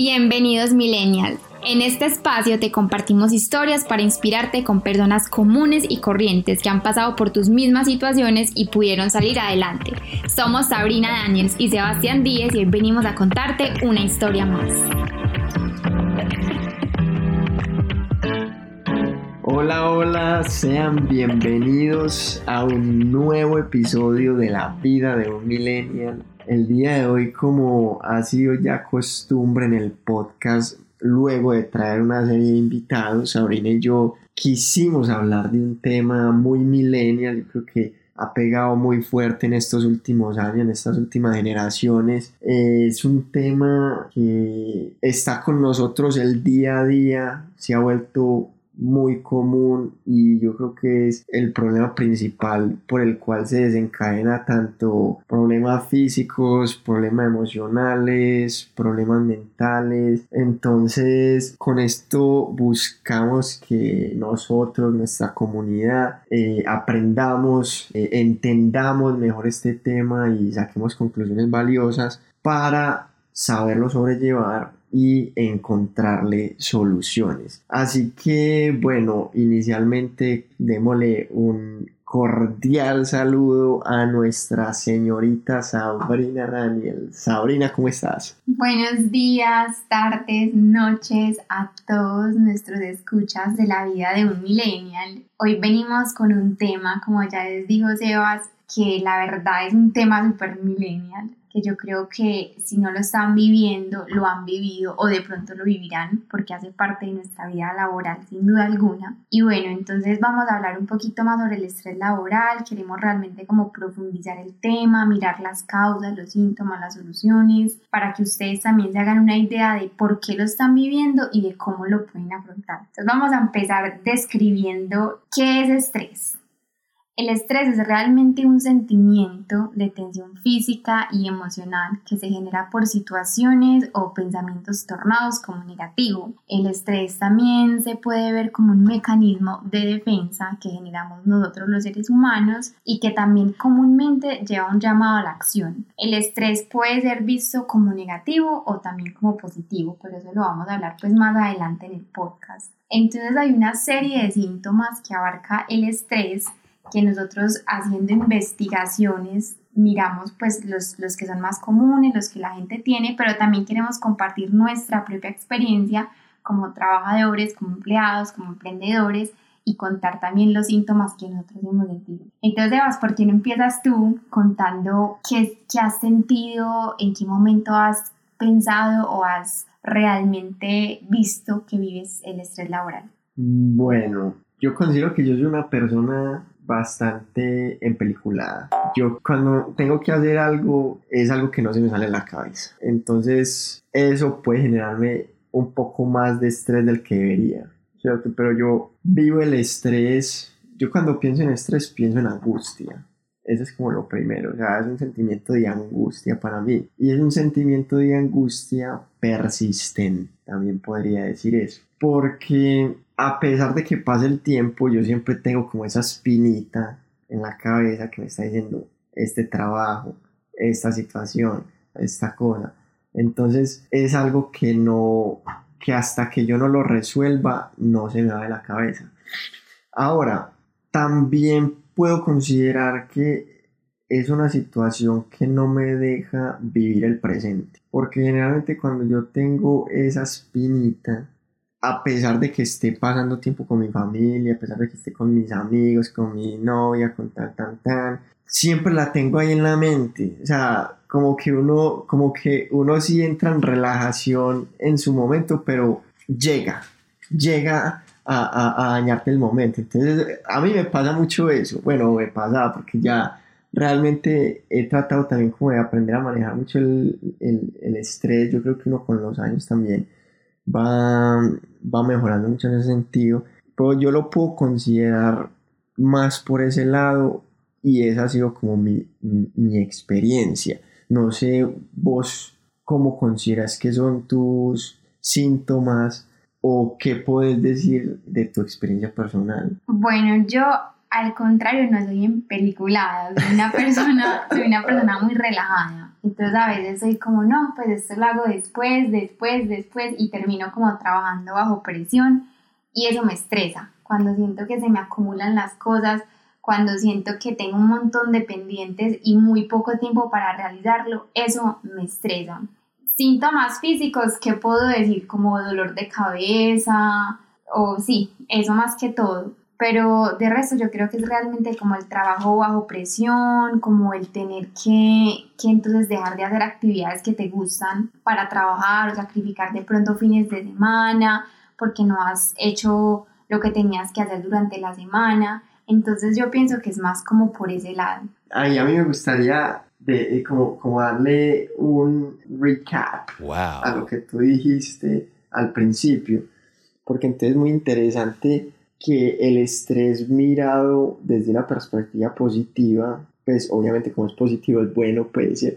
Bienvenidos Millennial. En este espacio te compartimos historias para inspirarte con personas comunes y corrientes que han pasado por tus mismas situaciones y pudieron salir adelante. Somos Sabrina Daniels y Sebastián Díez y hoy venimos a contarte una historia más. Hola, hola, sean bienvenidos a un nuevo episodio de la vida de un millennial. El día de hoy, como ha sido ya costumbre en el podcast, luego de traer una serie de invitados, Sabrina y yo quisimos hablar de un tema muy millennial, yo creo que ha pegado muy fuerte en estos últimos años, en estas últimas generaciones. es un tema que está con nosotros el día a día, se ha vuelto muy común y yo creo que es el problema principal por el cual se desencadena tanto problemas físicos, problemas emocionales, problemas mentales. Entonces con esto buscamos que nosotros, nuestra comunidad, eh, aprendamos, eh, entendamos mejor este tema y saquemos conclusiones valiosas para saberlo sobrellevar y encontrarle soluciones. Así que bueno, inicialmente démosle un cordial saludo a nuestra señorita Sabrina Daniel. Sabrina, ¿cómo estás? Buenos días, tardes, noches a todos nuestros escuchas de la vida de un millennial. Hoy venimos con un tema, como ya les dijo Sebas, que la verdad es un tema super millennial que yo creo que si no lo están viviendo, lo han vivido o de pronto lo vivirán porque hace parte de nuestra vida laboral sin duda alguna. Y bueno, entonces vamos a hablar un poquito más sobre el estrés laboral, queremos realmente como profundizar el tema, mirar las causas, los síntomas, las soluciones, para que ustedes también se hagan una idea de por qué lo están viviendo y de cómo lo pueden afrontar. Entonces vamos a empezar describiendo qué es estrés. El estrés es realmente un sentimiento de tensión física y emocional que se genera por situaciones o pensamientos tornados como negativo. El estrés también se puede ver como un mecanismo de defensa que generamos nosotros los seres humanos y que también comúnmente lleva un llamado a la acción. El estrés puede ser visto como negativo o también como positivo, por eso lo vamos a hablar pues más adelante en el podcast. Entonces hay una serie de síntomas que abarca el estrés que nosotros haciendo investigaciones miramos pues los, los que son más comunes, los que la gente tiene, pero también queremos compartir nuestra propia experiencia como trabajadores, como empleados, como emprendedores y contar también los síntomas que nosotros hemos sentido. Entonces, Evas, ¿por qué no empiezas tú contando qué, qué has sentido, en qué momento has pensado o has realmente visto que vives el estrés laboral? Bueno, yo considero que yo soy una persona bastante empeliculada. Yo cuando tengo que hacer algo es algo que no se me sale en la cabeza. Entonces eso puede generarme un poco más de estrés del que debería. ¿cierto? Pero yo vivo el estrés. Yo cuando pienso en estrés pienso en angustia. Eso es como lo primero, o sea, es un sentimiento de angustia para mí. Y es un sentimiento de angustia persistente, también podría decir eso. Porque a pesar de que pase el tiempo, yo siempre tengo como esa espinita en la cabeza que me está diciendo este trabajo, esta situación, esta cosa. Entonces es algo que no, que hasta que yo no lo resuelva, no se me va de la cabeza. Ahora, también puedo considerar que es una situación que no me deja vivir el presente. Porque generalmente cuando yo tengo esa espinita, a pesar de que esté pasando tiempo con mi familia, a pesar de que esté con mis amigos, con mi novia, con tal, tan, tan, siempre la tengo ahí en la mente. O sea, como que uno, como que uno sí entra en relajación en su momento, pero llega, llega a, a, dañarte el momento. Entonces, a mí me pasa mucho eso. Bueno, me pasa porque ya realmente he tratado también como de aprender a manejar mucho el, el, el estrés. Yo creo que uno con los años también va, va mejorando mucho en ese sentido, pero yo lo puedo considerar más por ese lado y esa ha sido como mi, mi experiencia. No sé vos cómo consideras que son tus síntomas o qué puedes decir de tu experiencia personal. Bueno, yo al contrario no soy en películas, soy una persona, soy una persona muy relajada Entonces a veces soy como, no, pues esto lo hago después, después, después y termino como trabajando bajo presión y eso me estresa. Cuando siento que se me acumulan las cosas, cuando siento que tengo un montón de pendientes y muy poco tiempo para realizarlo, eso me estresa. Síntomas físicos, ¿qué puedo decir? Como dolor de cabeza o sí, eso más que todo pero de resto yo creo que es realmente como el trabajo bajo presión, como el tener que, que entonces dejar de hacer actividades que te gustan para trabajar o sacrificar de pronto fines de semana porque no has hecho lo que tenías que hacer durante la semana. Entonces yo pienso que es más como por ese lado. Ay, a mí me gustaría de, como, como darle un recap a lo que tú dijiste al principio, porque entonces es muy interesante que el estrés mirado desde una perspectiva positiva, pues obviamente como es positivo es bueno, pues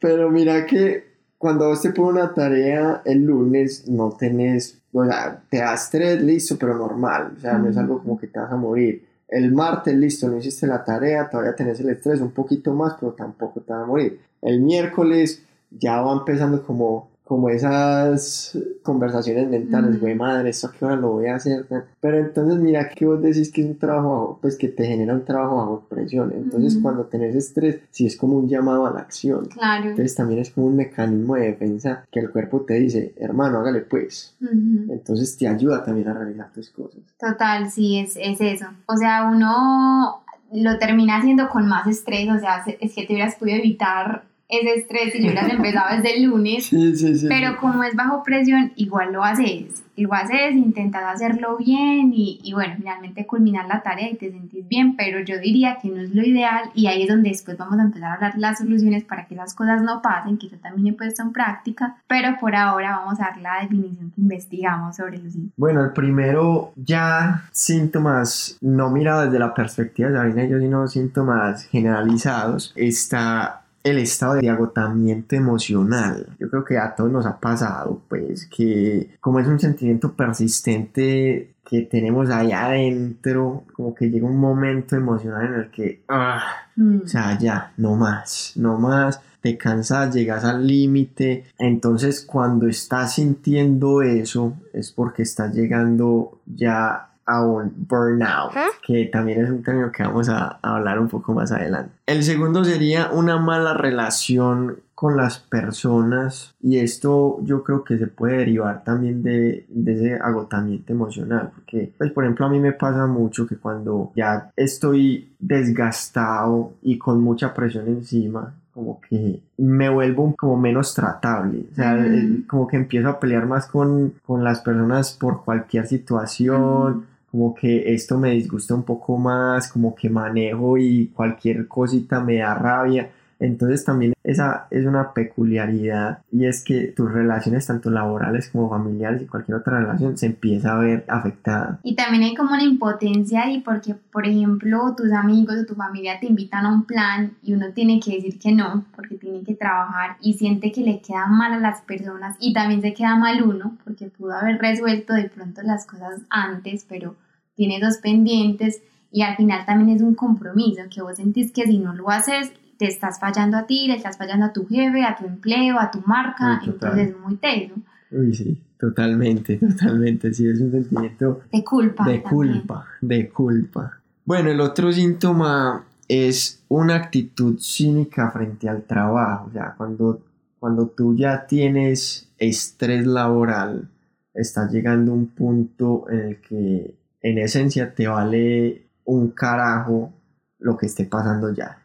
Pero mira que cuando vos te pones una tarea el lunes no tenés, o sea, te das estrés, listo, pero normal, o sea, no es algo como que te vas a morir. El martes, listo, no hiciste la tarea, todavía tenés el estrés un poquito más, pero tampoco te vas a morir. El miércoles ya va empezando como como esas conversaciones mentales, güey, madre, ¿esto a qué hora lo voy a hacer? Pero entonces mira que vos decís que es un trabajo, pues que te genera un trabajo bajo presión. Entonces cuando tenés estrés, sí es como un llamado a la acción. Claro. Entonces también es como un mecanismo de defensa que el cuerpo te dice, hermano, hágale pues. Entonces te ayuda también a realizar tus cosas. Total, sí, es, es eso. O sea, uno lo termina haciendo con más estrés, o sea, es que te hubieras podido evitar ese estrés y yo las empezaba desde el lunes. Sí, sí, sí. Pero como es bajo presión, igual lo haces. Lo haces, intentas hacerlo bien y, y, bueno, finalmente culminar la tarea y te sentís bien, pero yo diría que no es lo ideal y ahí es donde después vamos a empezar a hablar las soluciones para que esas cosas no pasen, que yo también he puesto en práctica, pero por ahora vamos a dar la definición que investigamos sobre los síntomas. Bueno, el primero, ya síntomas no mirados desde la perspectiva de Sabina yo, sino síntomas generalizados, está el estado de agotamiento emocional. Yo creo que a todos nos ha pasado, pues, que como es un sentimiento persistente que tenemos ahí adentro, como que llega un momento emocional en el que, ah, mm. o sea, ya, no más, no más, te cansas, llegas al límite. Entonces, cuando estás sintiendo eso, es porque estás llegando ya a un burnout, que también es un término que vamos a, hablar un poco más adelante. El segundo sería una mala relación con las personas y esto yo creo que se puede derivar también de, de, ese agotamiento emocional porque pues por ejemplo a mí me pasa mucho que cuando ya estoy desgastado y con mucha presión encima como que me vuelvo como menos tratable, o sea, como que empiezo a pelear más con, con las personas por cualquier situación, como que esto me disgusta un poco más, como que manejo y cualquier cosita me da rabia. Entonces también esa es una peculiaridad y es que tus relaciones tanto laborales como familiares y cualquier otra relación se empieza a ver afectada. Y también hay como una impotencia ahí porque, por ejemplo, tus amigos o tu familia te invitan a un plan y uno tiene que decir que no porque tiene que trabajar y siente que le queda mal a las personas y también se queda mal uno porque pudo haber resuelto de pronto las cosas antes, pero tiene dos pendientes y al final también es un compromiso que vos sentís que si no lo haces te estás fallando a ti, le estás fallando a tu jefe, a tu empleo, a tu marca, entonces es muy teso. Uy, sí, totalmente, totalmente, sí, es un sentimiento de culpa. De culpa, de culpa. Bueno, el otro síntoma es una actitud cínica frente al trabajo, o sea, cuando, cuando tú ya tienes estrés laboral, estás llegando a un punto en el que en esencia te vale un carajo lo que esté pasando ya.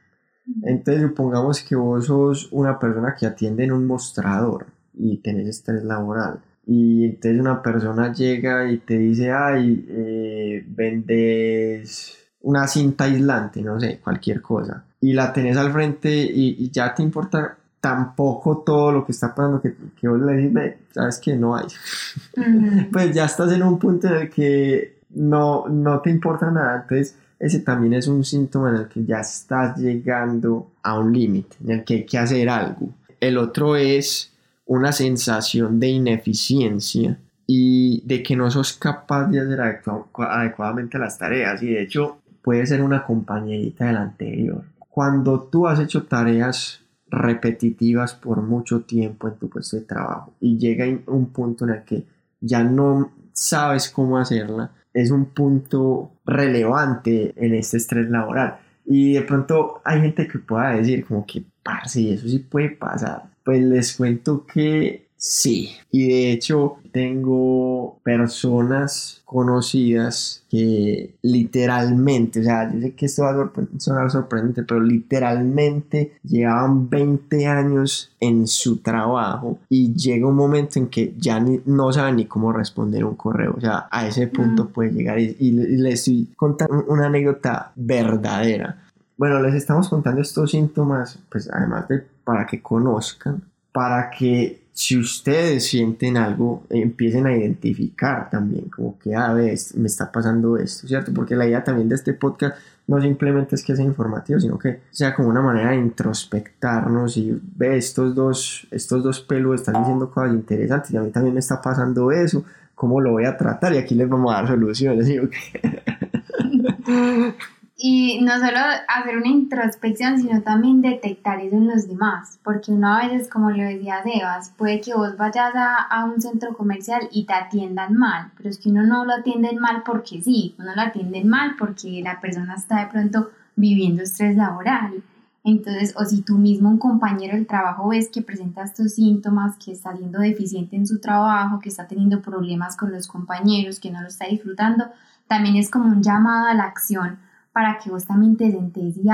Entonces supongamos que vos sos una persona que atiende en un mostrador y tenés estrés laboral. Y entonces una persona llega y te dice, ay, eh, vendes una cinta aislante, no sé, cualquier cosa. Y la tenés al frente y, ya te importa tampoco todo lo que está pasando que, que vos le dices, sabes que no hay. pues ya estás en un punto en el que no, no te importa nada. Entonces ese también es un síntoma en el que ya estás llegando a un límite, en el que hay que hacer algo. El otro es una sensación de ineficiencia y de que no sos capaz de hacer adecuadamente las tareas y de hecho puede ser una compañerita del anterior. cuando tú has hecho tareas repetitivas por mucho tiempo en tu puesto de trabajo y llega un punto en el que ya no sabes cómo hacerla, es un punto relevante en este estrés laboral. Y de pronto hay gente que pueda decir como que, parce, eso sí puede pasar. Pues les cuento que Sí, y de hecho tengo personas conocidas que literalmente, o sea, yo sé que esto va a sonar sorprendente, pero literalmente llevaban 20 años en su trabajo y llega un momento en que ya no saben ni cómo responder un correo, o sea, a ese punto puede llegar y, y les estoy contando una anécdota verdadera. Bueno, les estamos contando estos síntomas, pues además de para que conozcan, para que si ustedes sienten algo, empiecen a identificar también, como que, a ah, ver, me está pasando esto, ¿cierto? Porque la idea también de este podcast no simplemente es que sea informativo, sino que sea como una manera de introspectarnos y ve, estos dos, estos dos pelos están diciendo cosas interesantes y a mí también me está pasando eso, ¿cómo lo voy a tratar? Y aquí les vamos a dar soluciones, ¿sí? Y no solo hacer una introspección, sino también detectar eso en los demás, porque uno a veces, como lo decía Sebas, puede que vos vayas a, a, un centro comercial y te atiendan mal, pero es que uno no lo atienden mal porque sí, uno lo atienden mal porque la persona está de pronto viviendo estrés laboral. Entonces, o si tú mismo, un compañero del trabajo, ves que presenta estos síntomas, que está siendo deficiente en su trabajo, que está teniendo problemas con los compañeros, que no lo está disfrutando, también es como un llamado a la acción para que vos también te sentes y,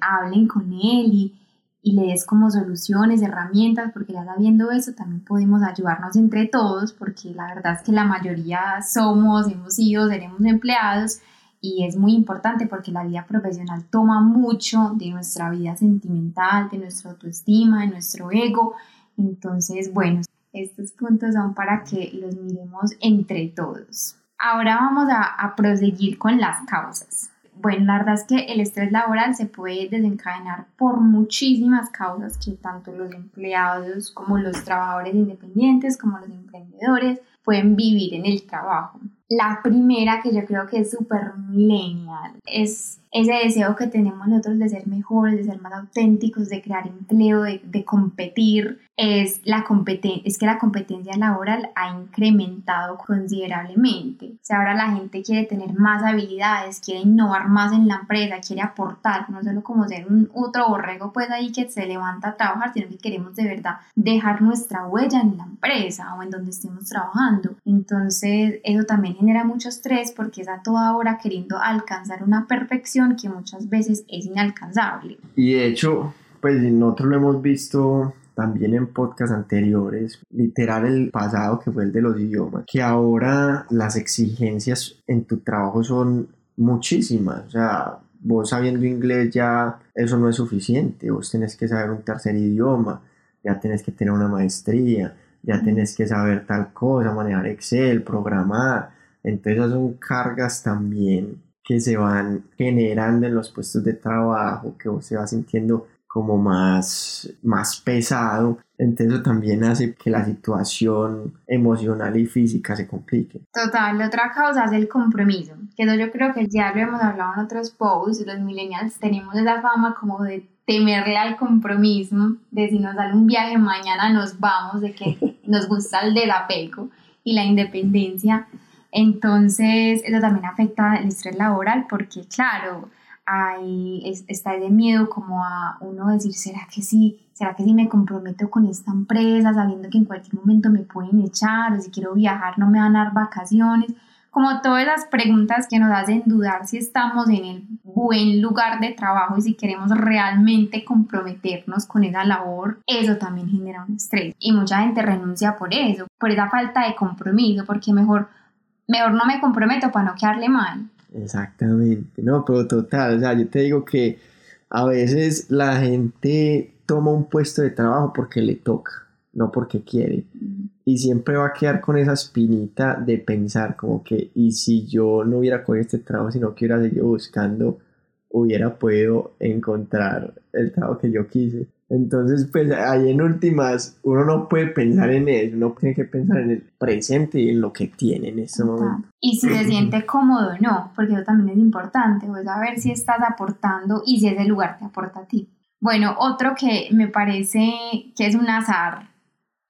hablen con él y, y le des como soluciones, herramientas, porque ya sabiendo eso también podemos ayudarnos entre todos, porque la verdad es que la mayoría somos, hemos sido, seremos empleados y es muy importante porque la vida profesional toma mucho de nuestra vida sentimental, de nuestra autoestima, de nuestro ego. Entonces, bueno, estos puntos son para que los miremos entre todos. Ahora vamos a, a proseguir con las causas. Bueno, la verdad es que el estrés laboral se puede desencadenar por muchísimas causas que tanto los empleados como los trabajadores independientes como los emprendedores pueden vivir en el trabajo. La primera que yo creo que es súper millennial es ese deseo que tenemos nosotros de ser mejores, de ser más auténticos, de crear empleo, de, de competir, es, la competen es que la competencia laboral ha incrementado considerablemente. O sea, ahora la gente quiere tener más habilidades, quiere innovar más en la empresa, quiere aportar, no solo como ser un otro borrego pues ahí que se levanta a trabajar, sino que queremos de verdad dejar nuestra huella en la empresa o en donde estemos trabajando. Entonces, eso también genera mucho estrés porque es a toda hora queriendo alcanzar una perfección que muchas veces es inalcanzable. Y de hecho, pues nosotros lo hemos visto también en podcasts anteriores, literal el pasado que fue el de los idiomas, que ahora las exigencias en tu trabajo son muchísimas, o sea, vos sabiendo inglés ya eso no es suficiente, vos tenés que saber un tercer idioma, ya tenés que tener una maestría, ya tenés que saber tal cosa, manejar Excel, programar, entonces son cargas también que se van generando en los puestos de trabajo, que se va sintiendo como más, más pesado, entonces eso también hace que la situación emocional y física se complique. Total, la otra causa es el compromiso, que eso yo creo que ya lo hemos hablado en otros posts, los millennials tenemos esa fama como de temerle al compromiso, de si nos sale un viaje mañana nos vamos, de que nos gusta el desapego y la independencia. Entonces, eso también afecta el estrés laboral porque, claro, hay, está ese miedo como a uno decir, ¿será que sí? ¿Será que sí me comprometo con esta empresa sabiendo que en cualquier momento me pueden echar o si quiero viajar no me van a dar vacaciones? Como todas las preguntas que nos hacen dudar si estamos en el buen lugar de trabajo y si queremos realmente comprometernos con esa labor, eso también genera un estrés. Y mucha gente renuncia por eso, por esa falta de compromiso, porque mejor mejor no me comprometo para no quedarle mal. Exactamente, no, pero total, o sea, yo te digo que a veces la gente toma un puesto de trabajo porque le toca, no porque quiere. Y siempre va a quedar con esa espinita de pensar como que, y si yo no hubiera cogido este trabajo, sino que hubiera seguido buscando, hubiera podido encontrar el trabajo que yo quise. Entonces, pues ahí en últimas, uno no puede pensar en eso, uno tiene que pensar en el presente y en lo que tiene en ese momento. Y si se siente cómodo o no, porque eso también es importante, pues a ver si estás aportando y si ese lugar te aporta a ti. Bueno, otro que me parece que es un azar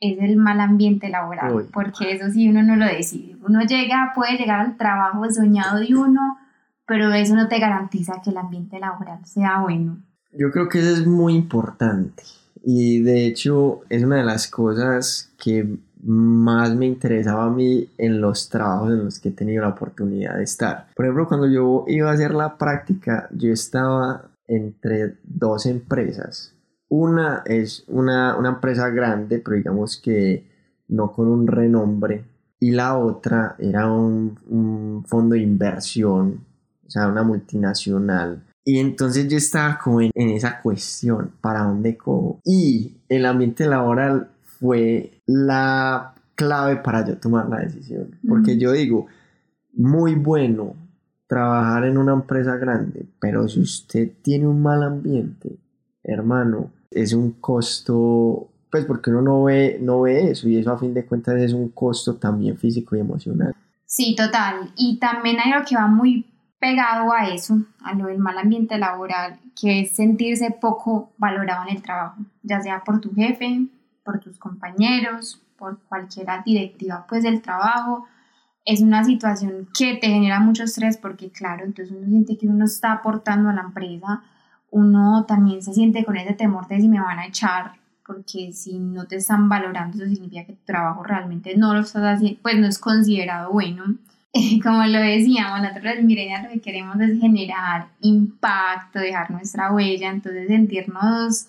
es el mal ambiente laboral, porque eso sí uno no lo decide. Uno llega, puede llegar al trabajo soñado de uno, pero eso no te garantiza que el ambiente laboral sea bueno. Yo creo que eso es muy importante y de hecho es una de las cosas que más me interesaba a mí en los trabajos en los que he tenido la oportunidad de estar. Por ejemplo, cuando yo iba a hacer la práctica, yo estaba entre dos empresas. Una es una, empresa grande, pero digamos que no con un renombre. Y la otra era un, un fondo de inversión, o sea, una multinacional y entonces yo estaba como en, esa cuestión, ¿para dónde cojo? Y el ambiente laboral fue la clave para yo tomar la decisión. Porque yo digo, muy bueno trabajar en una empresa grande, pero si usted tiene un mal ambiente, hermano, es un costo, pues porque uno no ve, no ve eso y eso a fin de cuentas es un costo también físico y emocional. Sí, total. Y también hay algo que va muy pegado a eso, a lo del mal ambiente laboral, que es sentirse poco valorado en el trabajo, ya sea por tu jefe, por tus compañeros, por cualquier directiva pues del trabajo. Es una situación que te genera mucho estrés porque claro, entonces uno siente que uno está aportando a la empresa, uno también se siente con ese temor de si me van a echar, porque si no te están valorando eso significa que tu trabajo realmente no lo estás haciendo, pues no es considerado bueno como lo decíamos, nosotros Millennials lo que queremos es generar impacto, dejar nuestra huella, entonces sentirnos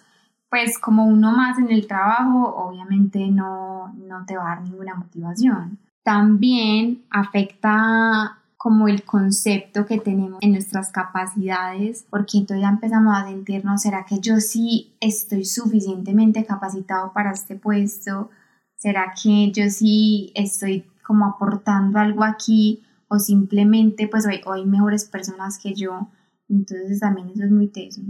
pues como uno más en el trabajo, obviamente no, no te va a dar ninguna motivación. También afecta como el concepto que tenemos en nuestras capacidades, porque entonces ya empezamos a sentirnos, ¿será que yo sí estoy suficientemente capacitado para este puesto? ¿Será que yo sí estoy como aportando algo aquí o simplemente pues hoy, hay mejores personas que yo. Entonces también eso es muy teso.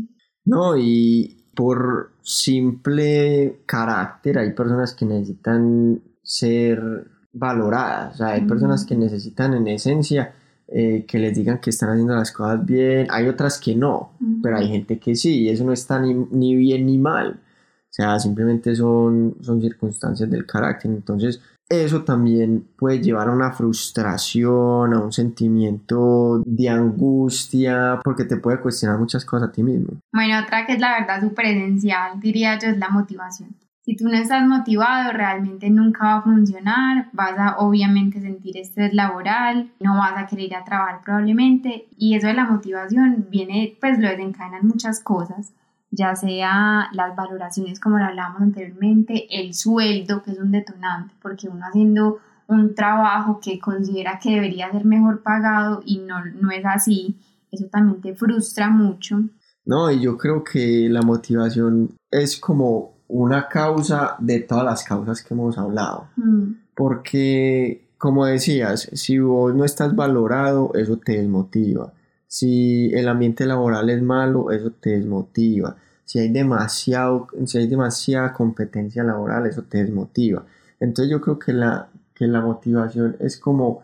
No, y por simple carácter hay personas que necesitan ser valoradas, o sea, hay personas que necesitan en esencia eh, que les digan que están haciendo las cosas bien, hay otras que no, pero hay gente que sí, y eso no está ni, ni bien ni mal, o sea, simplemente son, son circunstancias del carácter, entonces eso también puede llevar a una frustración, a un sentimiento de angustia, porque te puede cuestionar muchas cosas a ti mismo. Bueno, otra que es la verdad súper esencial, diría yo, es la motivación. Si tú no estás motivado, realmente nunca va a funcionar, vas a obviamente sentir estrés laboral, no vas a querer ir a trabajar probablemente, y eso de la motivación viene, pues lo desencadenan muchas cosas ya sea las valoraciones como lo hablábamos anteriormente, el sueldo, que es un detonante, porque uno haciendo un trabajo que considera que debería ser mejor pagado y no, no es así, eso también te frustra mucho. No, y yo creo que la motivación es como una causa de todas las causas que hemos hablado, mm. porque como decías, si vos no estás valorado, eso te desmotiva. Si el ambiente laboral es malo, eso te desmotiva. Si hay, demasiado, si hay demasiada competencia laboral, eso te desmotiva. Entonces yo creo que la, que la motivación es como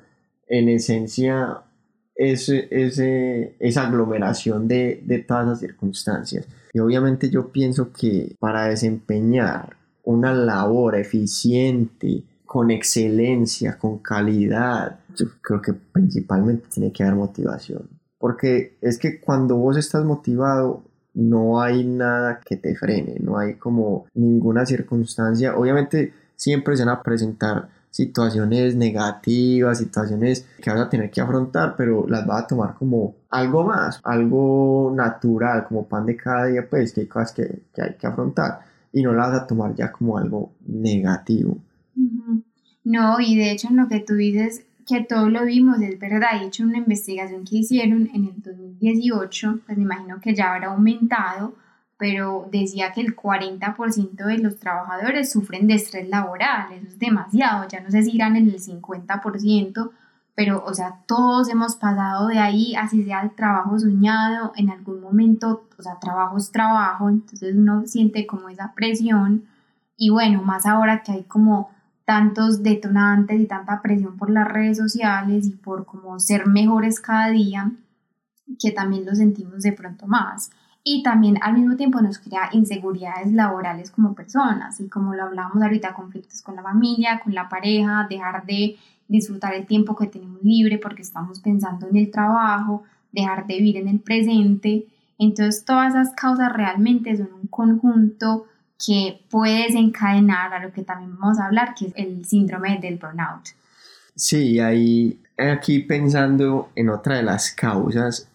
en esencia ese, esa aglomeración de, de todas las circunstancias. Y obviamente yo pienso que para desempeñar una labor eficiente, con excelencia, con calidad, yo creo que principalmente tiene que haber motivación. Porque es que cuando vos estás motivado, no hay nada que te frene, no hay como ninguna circunstancia. Obviamente siempre se van a presentar situaciones negativas, situaciones que vas a tener que afrontar, pero las vas a tomar como algo más, algo natural, como pan de cada día, pues que hay cosas que, hay que afrontar y no las vas a tomar ya como algo negativo. No, y de hecho en lo que tú dices, que todo lo vimos, es verdad. De hecho, una investigación que hicieron en el 2018, pues me imagino que ya habrá aumentado, pero decía que el 40% de los trabajadores sufren de estrés laboral. Eso es demasiado. Ya no sé si irán en el 50%, pero, o sea, todos hemos pasado de ahí, así sea el trabajo soñado, en algún momento, o sea, trabajo es trabajo, entonces uno siente como esa presión y bueno, más ahora que hay como tantos detonantes y tanta presión por las redes sociales y por como ser mejores cada día, que también lo sentimos de pronto más. Y también al mismo tiempo nos crea inseguridades laborales como personas y como lo hablábamos ahorita, conflictos con la familia, con la pareja, dejar de disfrutar el tiempo que tenemos libre porque estamos pensando en el trabajo, dejar de vivir en el presente. Entonces todas esas causas realmente son un conjunto que puede desencadenar a lo que también vamos a hablar, que es el síndrome del burnout. Sí, ahí aquí pensando en otra de las causas,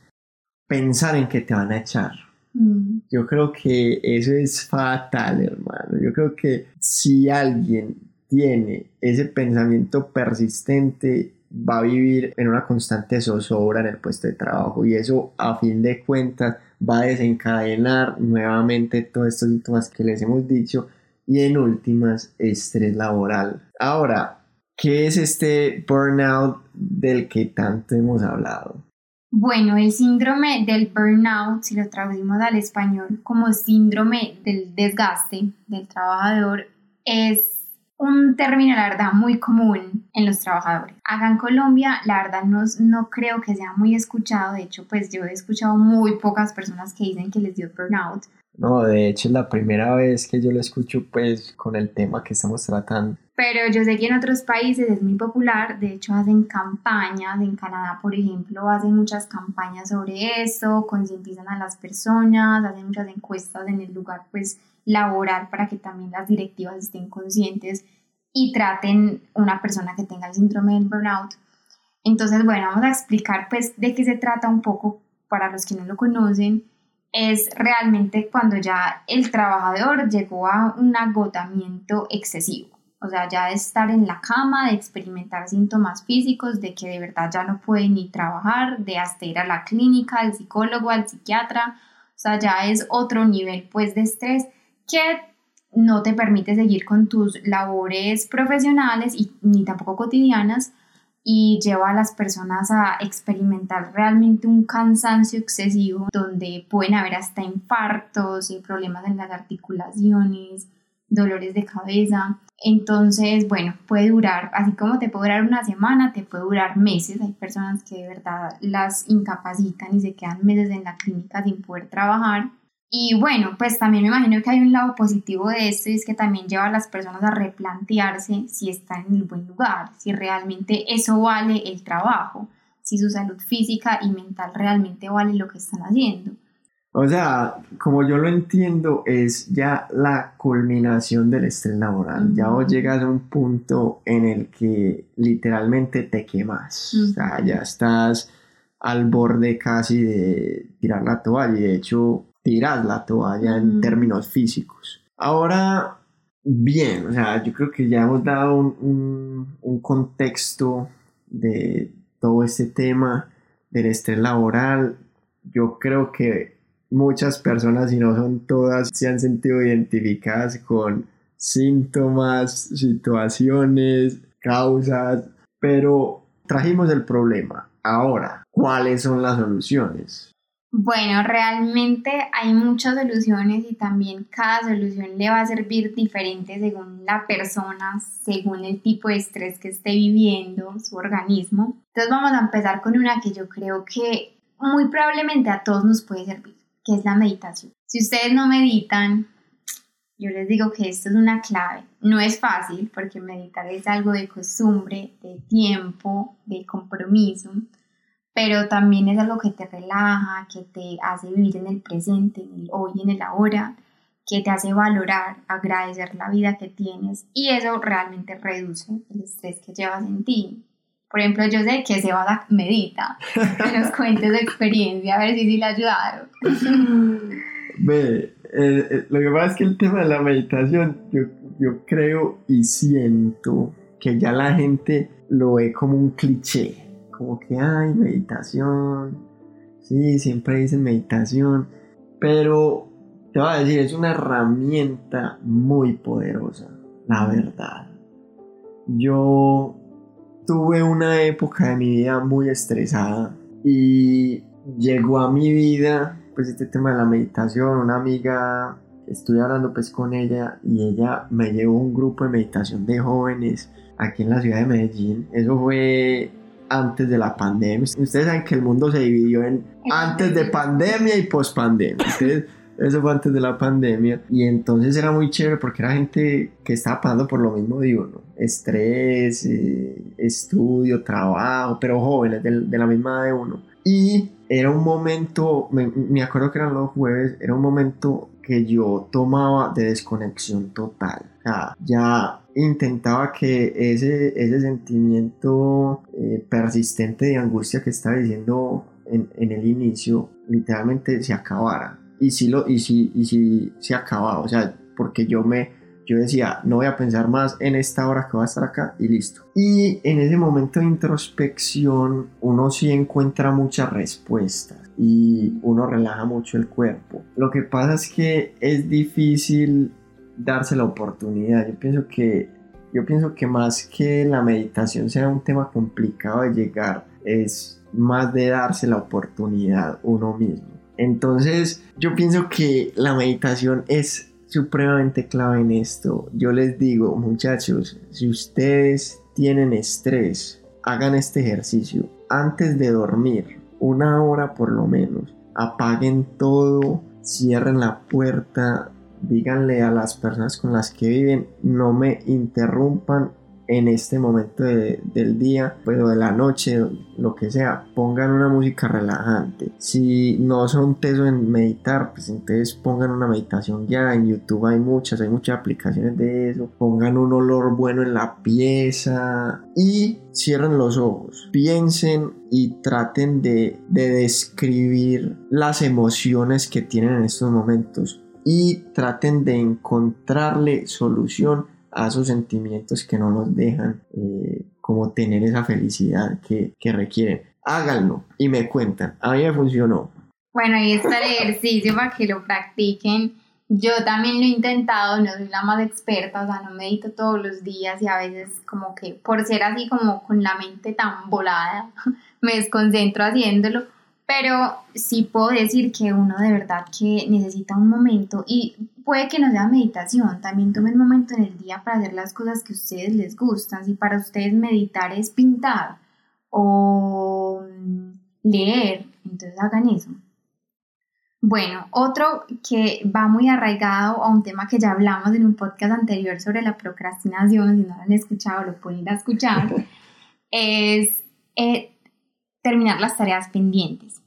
pensar en que te van a echar. Mm. Yo creo que eso es fatal, hermano. Yo creo que si alguien tiene ese pensamiento persistente, va a vivir en una constante zozobra en el puesto de trabajo y eso a fin de cuentas va a desencadenar nuevamente todos estos síntomas que les hemos dicho y en últimas estrés laboral. Ahora, ¿qué es este burnout del que tanto hemos hablado? Bueno, el síndrome del burnout, si lo traducimos al español como síndrome del desgaste del trabajador, es un término, la verdad, muy común en los trabajadores. Acá en Colombia, la verdad, no, no creo que sea muy escuchado. De hecho, pues yo he escuchado muy pocas personas que dicen que les dio burnout. No, de hecho es la primera vez que yo lo escucho pues con el tema que estamos tratando. Pero yo sé que en otros países es muy popular, de hecho hacen campañas, en Canadá por ejemplo hacen muchas campañas sobre eso, concientizan a las personas, hacen muchas encuestas en el lugar pues laboral para que también las directivas estén conscientes y traten una persona que tenga el síndrome del burnout. Entonces, bueno, vamos a explicar pues de qué se trata un poco para los que no lo conocen. Es realmente cuando ya el trabajador llegó a un agotamiento excesivo. O sea, ya de estar en la cama, de experimentar síntomas físicos, de que de verdad ya no puede ni trabajar, de hasta ir a la clínica, al psicólogo, al psiquiatra. O sea, ya es otro nivel pues de estrés que no te permite seguir con tus labores profesionales y ni tampoco cotidianas y lleva a las personas a experimentar realmente un cansancio excesivo donde pueden haber hasta infartos y problemas en las articulaciones, dolores de cabeza. Entonces, bueno, puede durar, así como te puede durar una semana, te puede durar meses. Hay personas que de verdad las incapacitan y se quedan meses en la clínica sin poder trabajar. Y bueno, pues también me imagino que hay un lado positivo de esto y es que también lleva a las personas a replantearse si están en el buen lugar, si realmente eso vale el trabajo, si su salud física y mental realmente vale lo que están haciendo. O sea, como yo lo entiendo, es ya la culminación del estrés laboral. Ya vos llegas a un punto en el que literalmente te quemas. O sea, ya estás al borde casi de tirar la toalla. Y de hecho, tiras la toalla en términos físicos. Ahora, bien, o sea, yo creo que ya hemos dado un, un, contexto de todo este tema del estrés laboral. Yo creo que muchas personas, y no son todas, se han sentido identificadas con síntomas, situaciones, causas, pero trajimos el problema. Ahora, ¿cuáles son las soluciones? Bueno, realmente hay muchas soluciones y también cada solución le va a servir diferente según la persona, según el tipo de estrés que esté viviendo su organismo. Entonces vamos a empezar con una que yo creo que muy probablemente a todos nos puede servir, que es la meditación. Si ustedes no meditan, yo les digo que esto es una clave. No es fácil porque meditar es algo de costumbre, de tiempo, de compromiso pero también es algo que te relaja, que te hace vivir en el presente, en el hoy, en el ahora, que te hace valorar, agradecer la vida que tienes y eso realmente reduce el estrés que llevas en ti. Por ejemplo, yo sé que se va a medita, que nos cuentes de experiencia, a ver si sí le ha ayudado. Ve, eh, eh, lo que pasa es que el tema de la meditación, yo, yo creo y siento que ya la gente lo ve como un cliché como que hay meditación, sí, siempre dicen meditación, pero te voy a decir, es una herramienta muy poderosa, la verdad. Yo tuve una época de mi vida muy estresada y llegó a mi vida pues este tema de la meditación, una amiga, estuve hablando pues con ella y ella me llevó un grupo de meditación de jóvenes aquí en la ciudad de Medellín. Eso fue antes de la pandemia. Ustedes saben que el mundo se dividió en antes de pandemia y post pandemia. eso fue antes de la pandemia. Y entonces era muy chévere porque era gente que estaba pasando por lo mismo de uno. Estrés, eh, estudio, trabajo, pero jóvenes de, de la misma de uno. Y era un momento, me, me, acuerdo que eran los jueves, era un momento que yo tomaba de desconexión total. Ya intentaba que ese, ese sentimiento eh, persistente de angustia que estaba diciendo en, en, el inicio, literalmente se acabara. Y si lo, y si, y si se acababa, o sea, porque yo me, yo decía, no voy a pensar más en esta hora que voy a estar acá y listo. Y en ese momento de introspección uno sí encuentra muchas respuestas y uno relaja mucho el cuerpo. Lo que pasa es que es difícil darse la oportunidad. Yo pienso que yo pienso que más que la meditación sea un tema complicado de llegar, es más de darse la oportunidad uno mismo. Entonces, yo pienso que la meditación es supremamente clave en esto. Yo les digo, muchachos, si ustedes tienen estrés, hagan este ejercicio antes de dormir, una hora por lo menos. Apaguen todo, cierren la puerta, díganle a las personas con las que viven, no me interrumpan en este momento del día, pero de la noche, lo que sea, pongan una música relajante. Si no son tesos en meditar, pues entonces pongan una meditación ya. En YouTube hay muchas, hay muchas aplicaciones de eso. Pongan un olor bueno en la pieza y cierren los ojos. Piensen y traten de, de describir las emociones que tienen en estos momentos y traten de encontrarle solución a esos sentimientos que no nos dejan eh, como tener esa felicidad que, que requieren. Háganlo y me cuentan. A mí me funcionó. Bueno, ahí está el ejercicio para que lo practiquen. Yo también lo he intentado, no soy la más experta, o sea, no medito todos los días y a veces como que por ser así como con la mente tan volada, me desconcentro haciéndolo pero sí puedo decir que uno de verdad que necesita un momento y puede que no sea meditación, también tomen un momento en el día para hacer las cosas que a ustedes les gustan. Si para ustedes meditar es pintar o leer, entonces hagan eso. Bueno, otro que va muy arraigado a un tema que ya hablamos en un podcast anterior sobre la procrastinación, si no lo han escuchado, lo pueden ir a escuchar, es eh, terminar las tareas pendientes.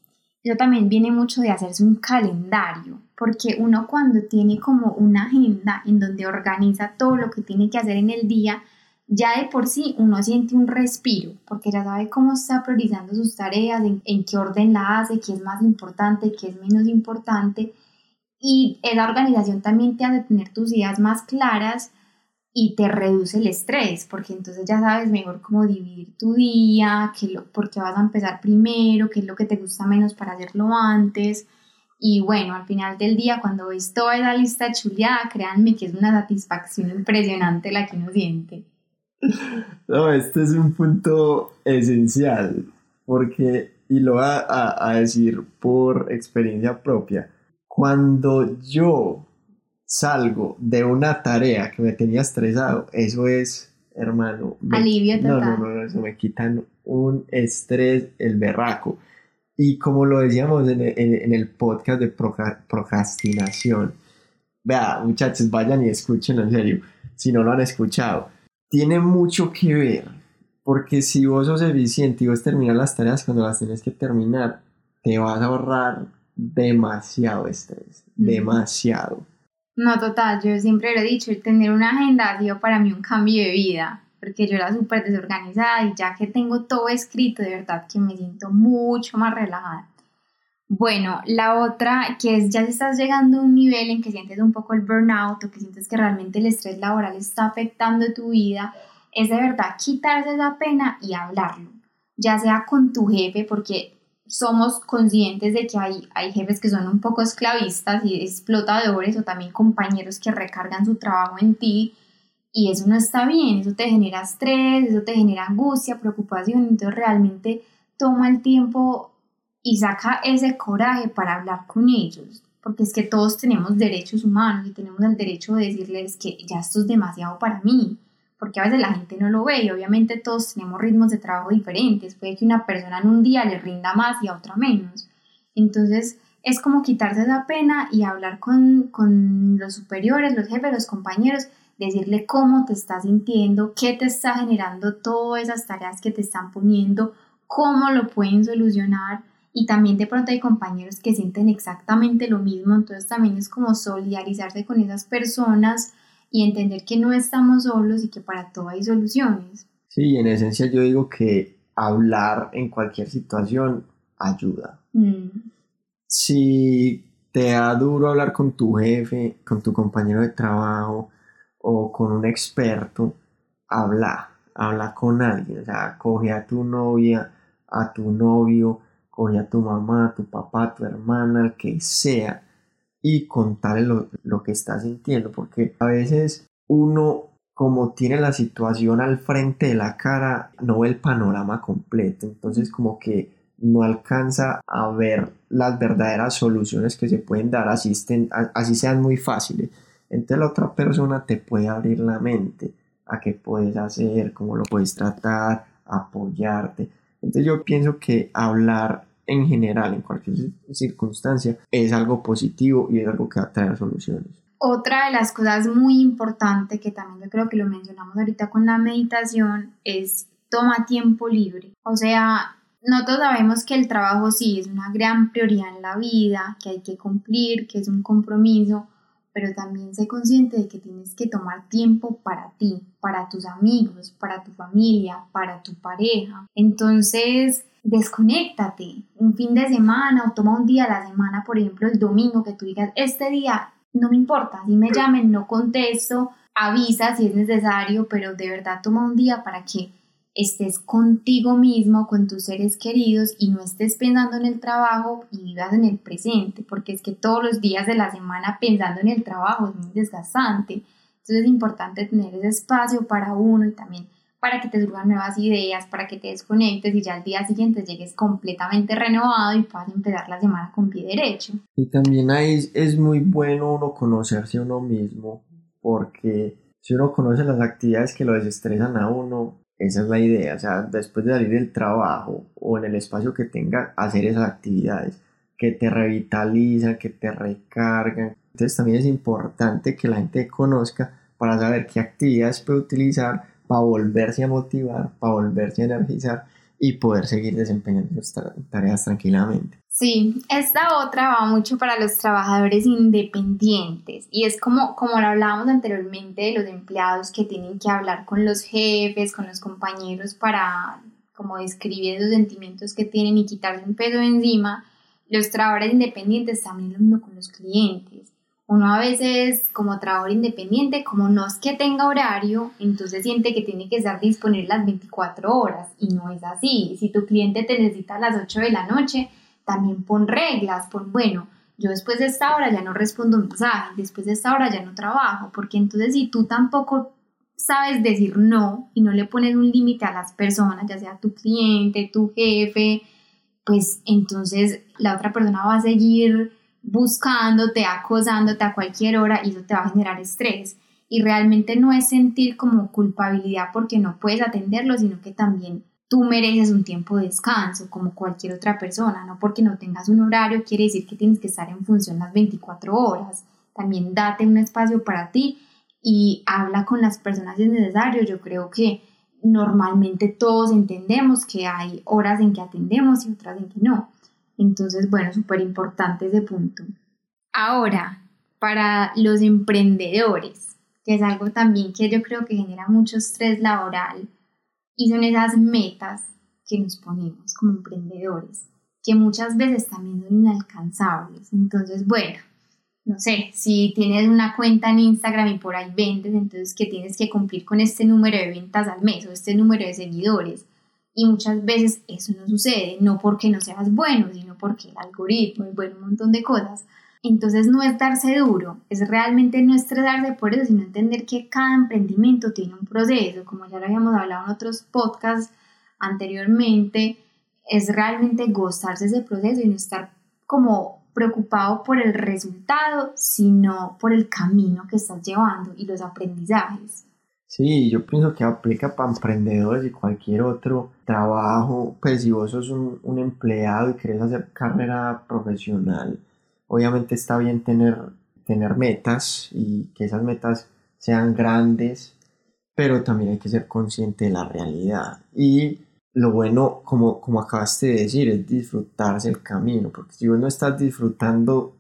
Eso también viene mucho de hacerse un calendario, porque uno cuando tiene como una agenda en donde organiza todo lo que tiene que hacer en el día, ya de por sí uno siente un respiro, porque ya sabe cómo está priorizando sus tareas, en, qué orden la hace, qué es más importante, qué es menos importante. Y esa organización también te hace tener tus ideas más claras y te reduce el estrés, porque entonces ya sabes mejor cómo dividir tu día, qué lo, por qué vas a empezar primero, qué es lo que te gusta menos para hacerlo antes. Y bueno, al final del día, cuando ves toda esa lista chuleada, créanme que es una satisfacción impresionante la que uno siente. No, este es un punto esencial, porque, y lo voy a, a decir por experiencia propia, cuando yo salgo de una tarea que me tenía estresado, eso es, hermano. Alivio total. No, no, no, eso me quitan un estrés, el berraco. Y como lo decíamos en el, en el podcast de procrastinación, vea, muchachos, vayan y escuchen en serio, si no lo han escuchado. Tiene mucho que ver, porque si vos sos eficiente y vos terminas las tareas cuando las tienes que terminar, te vas a ahorrar demasiado estrés, demasiado. No, total, yo siempre lo he dicho, el tener una agenda ha sido para mí un cambio de vida, porque yo era súper desorganizada y ya que tengo todo escrito, de verdad que me siento mucho más relajada. Bueno, la otra, que es ya estás llegando a un nivel en que sientes un poco el burnout o que sientes que realmente el estrés laboral está afectando tu vida, es de verdad quitarse esa pena y hablarlo, ya sea con tu jefe, porque somos conscientes de que hay, hay jefes que son un poco esclavistas y explotadores o también compañeros que recargan su trabajo en ti y eso no está bien, eso te genera estrés, eso te genera angustia, preocupación, entonces realmente toma el tiempo y saca ese coraje para hablar con ellos, porque es que todos tenemos derechos humanos y tenemos el derecho de decirles que ya esto es demasiado para mí, porque a veces la gente no lo ve y obviamente todos tenemos ritmos de trabajo diferentes, puede que una persona en un día le rinda más y a otra menos. Entonces es como quitarse esa pena y hablar con, con los superiores, los jefes, los compañeros, decirle cómo te estás sintiendo, qué te está generando todas esas tareas que te están poniendo, cómo lo pueden solucionar. Y también de pronto hay compañeros que sienten exactamente lo mismo, entonces también es como solidarizarse con esas personas y entender que no estamos solos y que para todo hay soluciones. Sí, en esencia yo digo que hablar en cualquier situación ayuda. Mm. Si te da duro hablar con tu jefe, con tu compañero de trabajo, o con un experto, habla, habla con alguien, o sea, coge a tu novia, a tu novio, coge a tu mamá, a tu papá, a tu hermana, al que sea, y contarle lo, lo que está sintiendo, porque a veces uno como tiene la situación al frente de la cara, no ve el panorama completo, entonces como que no alcanza a ver las verdaderas soluciones que se pueden dar, así, así sean muy fáciles. Entonces la otra persona te puede abrir la mente a qué puedes hacer, cómo lo puedes tratar, apoyarte. Entonces yo pienso que hablar en general, en cualquier circunstancia, es algo positivo y es algo que va a traer soluciones. Otra de las cosas muy importantes que también yo creo que lo mencionamos ahorita con la meditación es toma tiempo libre. O sea, nosotros sabemos que el trabajo sí es una gran prioridad en la vida, que hay que cumplir, que es un compromiso, pero también sé consciente de que tienes que tomar tiempo para ti, para tus amigos, para tu familia, para tu pareja. Entonces, desconéctate un fin de semana o toma un día a la semana, por ejemplo, el domingo, que tú digas, este día no me importa, si me llamen, no contesto, avisa si es necesario, pero de verdad toma un día para que estés contigo mismo, con tus seres queridos y no estés pensando en el trabajo y vivas en el presente, porque es que todos los días de la semana pensando en el trabajo es muy desgastante. Entonces es importante tener ese espacio para uno y también para que te surjan nuevas ideas, para que te desconectes y ya al día siguiente llegues completamente renovado y puedas empezar la semana con pie derecho. Y también ahí es muy bueno uno conocerse a uno mismo, porque si uno conoce las actividades que lo desestresan a uno, esa es la idea, o sea, después de salir del trabajo o en el espacio que tenga, hacer esas actividades que te revitalizan, que te recargan. Entonces también es importante que la gente conozca para saber qué actividades puede utilizar para volverse a motivar, para volverse a energizar y poder seguir desempeñando sus tareas tranquilamente. Sí, esta otra va mucho para los trabajadores independientes y es como, como lo hablábamos anteriormente de los empleados que tienen que hablar con los jefes, con los compañeros para como describir esos sentimientos que tienen y quitarse un peso encima. Los trabajadores independientes también lo mismo con los clientes. Uno a veces como trabajador independiente, como no es que tenga horario, entonces siente que tiene que estar disponible las 24 horas y no es así. Si tu cliente te necesita a las 8 de la noche, también pon reglas, pon, bueno, yo después de esta hora ya no respondo mensajes, después de esta hora ya no trabajo, porque entonces si tú tampoco sabes decir no y no le pones un límite a las personas, ya sea tu cliente, tu jefe, pues entonces la otra persona va a seguir buscándote, acosándote a cualquier hora y eso te va a generar estrés. Y realmente no es sentir como culpabilidad porque no puedes atenderlo, sino que también tú mereces un tiempo de descanso como cualquier otra persona, no porque no tengas un horario quiere decir que tienes que estar en función las 24 horas, también date un espacio para ti y habla con las personas si es necesario, yo creo que normalmente todos entendemos que hay horas en que atendemos y otras en que no, entonces bueno, súper importante ese punto. Ahora, para los emprendedores, que es algo también que yo creo que genera mucho estrés laboral, y son esas metas que nos ponemos como emprendedores, que muchas veces también son inalcanzables. Entonces, bueno, no sé, si tienes una cuenta en Instagram y por ahí vendes, entonces que tienes que cumplir con este número de ventas al mes o este número de seguidores. Y muchas veces eso no sucede, no porque no seas bueno, sino porque el algoritmo y bueno, un montón de cosas. Entonces no es darse duro, es realmente no estresarse por eso, sino entender que cada emprendimiento tiene un proceso, como ya lo habíamos hablado en otros podcasts anteriormente, es realmente gozarse ese proceso y no estar como preocupado por el resultado, sino por el camino que estás llevando y los aprendizajes. Sí, yo pienso que aplica para emprendedores y cualquier otro trabajo. Pues si vos sos un, un empleado y querés hacer carrera profesional, obviamente está bien tener, tener metas y que esas metas sean grandes, pero también hay que ser consciente de la realidad. Y lo bueno, como, como acabaste de decir, es disfrutarse el camino, porque si vos no estás disfrutando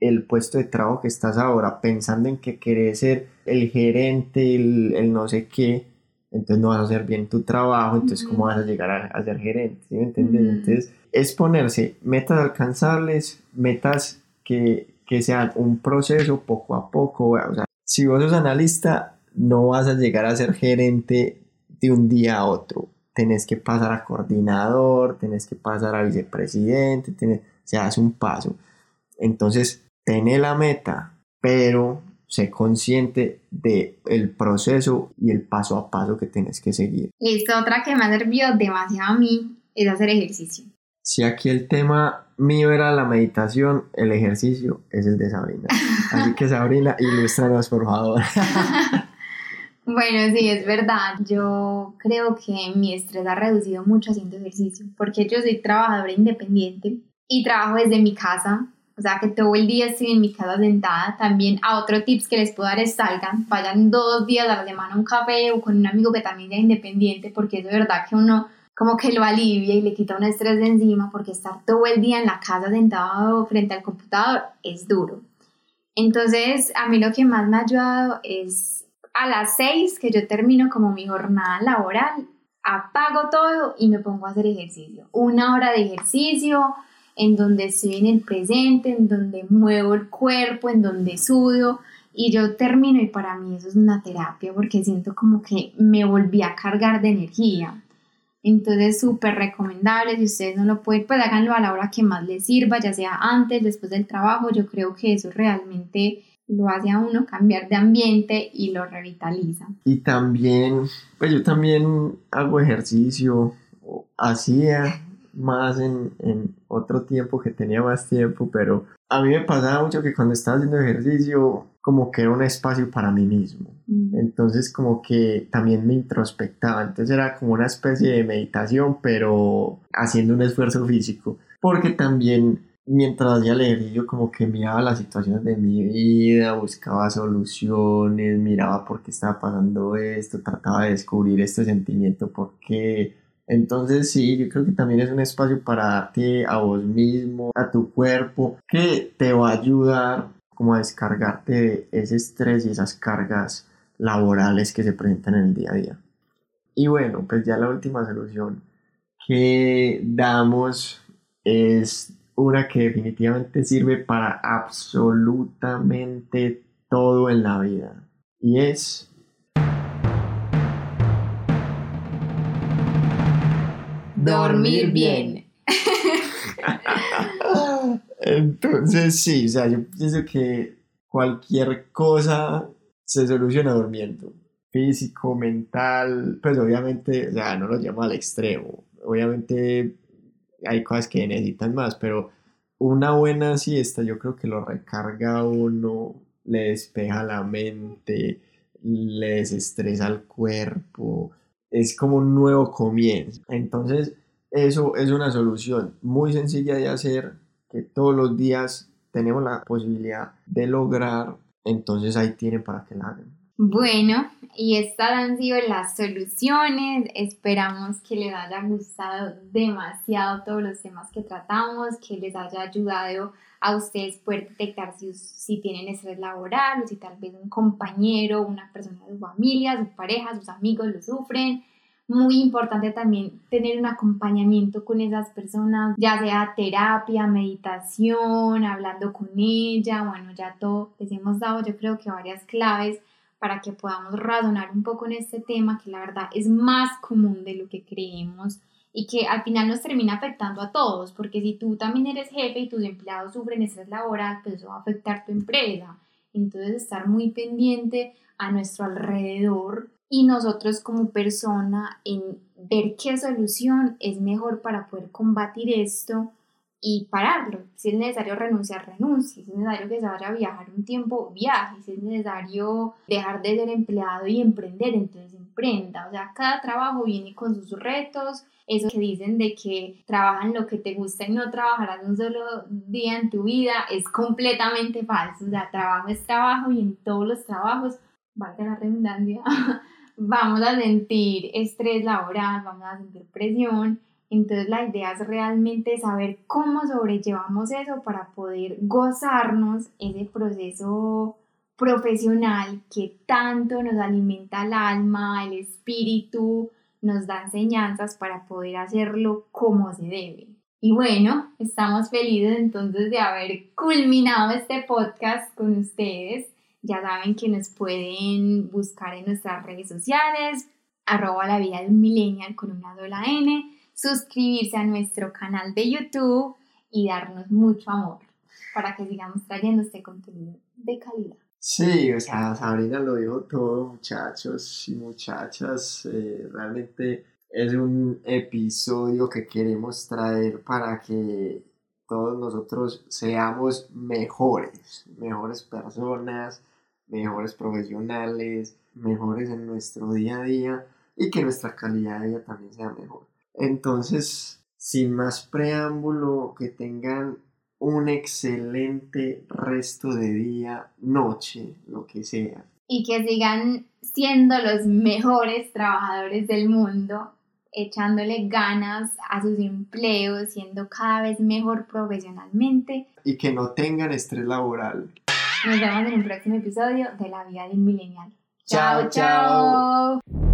el puesto de trabajo que estás ahora, pensando en que querés ser el gerente, el, no sé qué, entonces no vas a hacer bien tu trabajo, entonces cómo vas a llegar a, ser gerente, ¿sí me entiendes? Entonces es ponerse metas alcanzables, metas que, que sean un proceso poco a poco, o sea, si vos sos analista, no vas a llegar a ser gerente de un día a otro, tenés que pasar a coordinador, tenés que pasar a vicepresidente, tenés, se hace un paso. Entonces, tené la meta, pero sé consciente del el proceso y el paso a paso que tienes que seguir. Listo, otra que me ha servido demasiado a mí es hacer ejercicio. Si aquí el tema mío era la meditación, el ejercicio es el de Sabrina. Así que Sabrina, ilústranos por favor. Bueno, sí, es verdad. Yo creo que mi estrés ha reducido mucho haciendo ejercicio, porque yo soy trabajadora independiente y trabajo desde mi casa. O sea que todo el día estoy en mi casa sentada. También a otro tips que les puedo dar es salgan, vayan dos días a la semana a un café o con un amigo que también sea independiente, porque es de verdad que uno como que lo alivia y le quita un estrés de encima porque estar todo el día en la casa sentado frente al computador es duro. Entonces, a mí lo que más me ha ayudado es a las seis que yo termino como mi jornada laboral, apago todo y me pongo a hacer ejercicio. Una hora de ejercicio en donde estoy en el presente, en donde muevo el cuerpo, en donde sudo y yo termino y para mí eso es una terapia porque siento como que me volví a cargar de energía. Entonces, súper recomendable. Si ustedes no lo pueden, pues háganlo a la hora que más les sirva, ya sea antes, después del trabajo. Yo creo que eso realmente lo hace a uno cambiar de ambiente y lo revitaliza. Y también, pues yo también hago ejercicio, hacía más en, en otro tiempo que tenía más tiempo, pero a mí me pasaba mucho que cuando estaba haciendo ejercicio como que era un espacio para mí mismo. Mm. Entonces como que también me introspectaba. Entonces era como una especie de meditación, pero haciendo un esfuerzo físico. Porque también mientras hacía el ejercicio como que miraba las situaciones de mi vida, buscaba soluciones, miraba por qué estaba pasando esto, trataba de descubrir este sentimiento, por qué. Entonces sí, yo creo que también es un espacio para darte a vos mismo, a tu cuerpo, que te va a ayudar como a descargarte de ese estrés y esas cargas laborales que se presentan en el día a día. Y bueno, pues ya la última solución que damos es una que definitivamente sirve para absolutamente todo en la vida. Y es... Dormir bien. Entonces, sí, o sea, yo pienso que cualquier cosa se soluciona durmiendo. Físico, mental, pues obviamente, o sea, no lo llamo al extremo. Obviamente hay cosas que necesitan más, pero una buena siesta yo creo que lo recarga a uno, le despeja la mente, le desestresa el cuerpo, es como un nuevo comienzo. Entonces, eso es una solución muy sencilla de hacer, que todos los días tenemos la posibilidad de lograr, entonces ahí tienen para que la hagan. Bueno, y estas han sido las soluciones. Esperamos que les haya gustado demasiado todos los temas que tratamos, que les haya ayudado a ustedes poder detectar si, si tienen estrés laboral o si tal vez un compañero, una persona de su familia, su pareja, sus amigos lo sufren muy importante también tener un acompañamiento con esas personas, ya sea terapia, meditación, hablando con ella, bueno, ya todo les hemos dado yo creo que varias claves para que podamos razonar un poco en este tema que la verdad es más común de lo que creemos y que al final nos termina afectando a todos, porque si tú también eres jefe y tus empleados sufren estrés laboral, pues eso va a afectar tu empresa. Entonces estar muy pendiente a nuestro alrededor y nosotros como persona en ver qué solución es mejor para poder combatir esto y pararlo. Si es necesario renunciar, renuncie. Si es necesario que se vaya a viajar un tiempo, viaje. Si es necesario dejar de ser empleado y emprender, entonces emprenda. O sea, cada trabajo viene con sus retos. Eso que dicen de que trabajan lo que te gusta y no trabajarás un solo día en tu vida es completamente falso. O sea, trabajo es trabajo y en todos los trabajos, valga la redundancia, vamos a sentir estrés laboral, vamos a sentir presión entonces la idea es realmente saber cómo sobrellevamos eso para poder gozarnos ese proceso profesional que tanto nos alimenta el alma, el espíritu, nos da enseñanzas para poder hacerlo como se debe. Y bueno, estamos felices entonces de haber culminado este podcast con ustedes. Ya saben que nos pueden buscar en nuestras redes sociales, arroba la vida de un millennial con una N suscribirse a nuestro canal de YouTube y darnos mucho amor para que sigamos trayendo este contenido de calidad. Sí, o sea, Sabrina lo dijo todo, muchachos y muchachas. Eh, realmente es un episodio que queremos traer para que todos nosotros seamos mejores, mejores personas, mejores profesionales, mejores en nuestro día a día y que nuestra calidad de vida también sea mejor. Entonces, sin más preámbulo, que tengan un excelente resto de día, noche, lo que sea. Y que sigan siendo los mejores trabajadores del mundo, echándole ganas a sus empleos, siendo cada vez mejor profesionalmente. Y que no tengan estrés laboral. Nos vemos en un próximo episodio de La Vida de un Millennial. chao. chao.